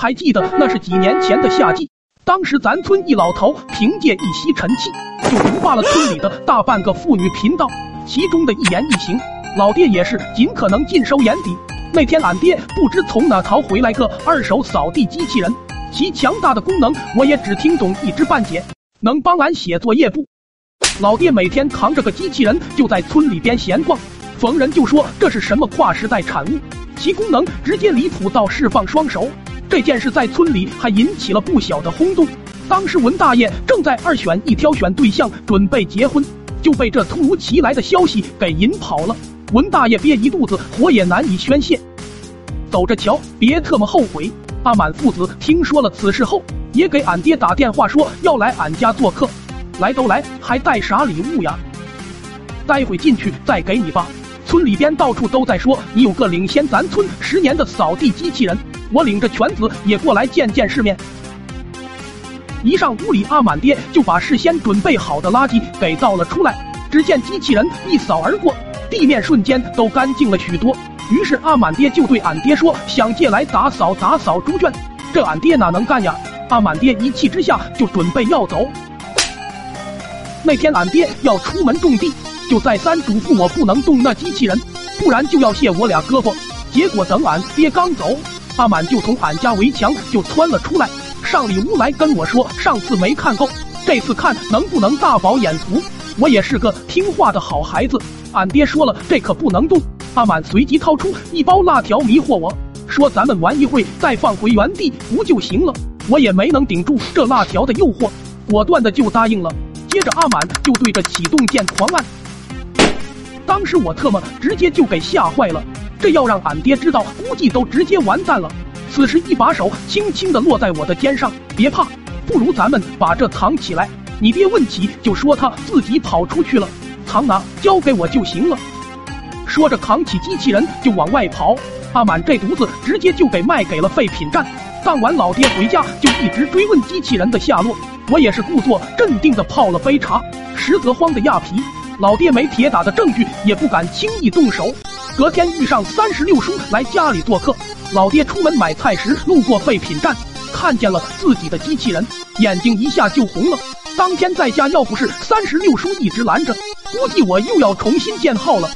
还记得那是几年前的夏季，当时咱村一老头凭借一吸尘器，就独霸了村里的大半个妇女频道，其中的一言一行，老爹也是尽可能尽收眼底。那天俺爹不知从哪淘回来个二手扫地机器人，其强大的功能我也只听懂一知半解，能帮俺写作业不？老爹每天扛着个机器人就在村里边闲逛，逢人就说这是什么跨时代产物，其功能直接离谱到释放双手。这件事在村里还引起了不小的轰动。当时文大爷正在二选一挑选对象，准备结婚，就被这突如其来的消息给引跑了。文大爷憋一肚子火也难以宣泄，走着瞧，别特么后悔。阿满父子听说了此事后，也给俺爹打电话说要来俺家做客。来都来，还带啥礼物呀？待会进去再给你吧。村里边到处都在说你有个领先咱村十年的扫地机器人，我领着犬子也过来见见世面。一上屋里，阿满爹就把事先准备好的垃圾给倒了出来。只见机器人一扫而过。地面瞬间都干净了许多，于是阿满爹就对俺爹说：“想借来打扫打扫猪圈。”这俺爹哪能干呀？阿满爹一气之下就准备要走。那天俺爹要出门种地，就再三嘱咐我不能动那机器人，不然就要卸我俩胳膊。结果等俺爹刚走，阿满就从俺家围墙就窜了出来，上里屋来跟我说：“上次没看够，这次看能不能大饱眼福。”我也是个听话的好孩子。俺爹说了，这可不能动。阿满随即掏出一包辣条迷惑我，说咱们玩一会再放回原地不就行了？我也没能顶住这辣条的诱惑，果断的就答应了。接着阿满就对着启动键狂按，当时我特么直接就给吓坏了。这要让俺爹知道，估计都直接完蛋了。此时一把手轻轻的落在我的肩上，别怕，不如咱们把这藏起来。你爹问起就说他自己跑出去了。藏哪？交给我就行了。说着，扛起机器人就往外跑。阿满这犊子直接就给卖给了废品站。当晚，老爹回家就一直追问机器人的下落。我也是故作镇定的泡了杯茶，实则慌的亚皮。老爹没铁打的证据，也不敢轻易动手。隔天遇上三十六叔来家里做客，老爹出门买菜时路过废品站，看见了自己的机器人，眼睛一下就红了。当天在家，要不是三十六叔一直拦着，估计我又要重新建号了。